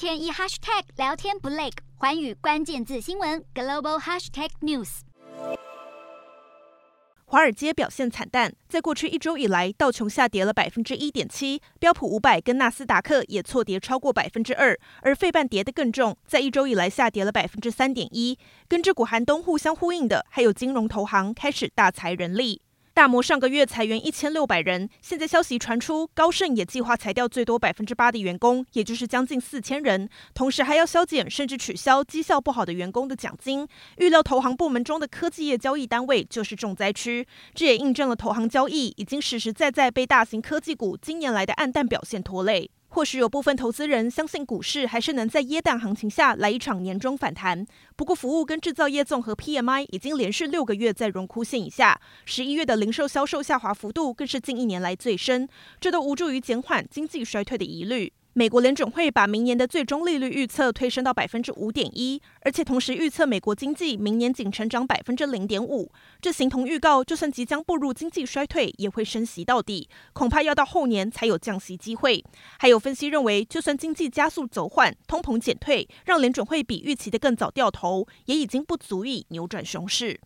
天一 hashtag 聊天不累，寰宇关键字新闻 global hashtag news。华尔街表现惨淡，在过去一周以来，道琼下跌了百分之一点七，标普五百跟纳斯达克也错跌超过百分之二，而费半跌得更重，在一周以来下跌了百分之三点一。跟这股寒冬互相呼应的，还有金融投行开始大裁人力。大摩上个月裁员一千六百人，现在消息传出，高盛也计划裁掉最多百分之八的员工，也就是将近四千人，同时还要削减甚至取消绩效不好的员工的奖金。预料投行部门中的科技业交易单位就是重灾区，这也印证了投行交易已经实实在在被大型科技股今年来的暗淡表现拖累。或许有部分投资人相信股市还是能在耶诞行情下来一场年终反弹。不过，服务跟制造业综合 PMI 已经连续六个月在荣枯线以下，十一月的零售销售下滑幅度更是近一年来最深，这都无助于减缓经济衰退的疑虑。美国联准会把明年的最终利率预测推升到百分之五点一，而且同时预测美国经济明年仅成长百分之零点五，这形同预告，就算即将步入经济衰退，也会升息到底，恐怕要到后年才有降息机会。还有分析认为，就算经济加速走缓，通膨减退，让联准会比预期的更早掉头，也已经不足以扭转熊市。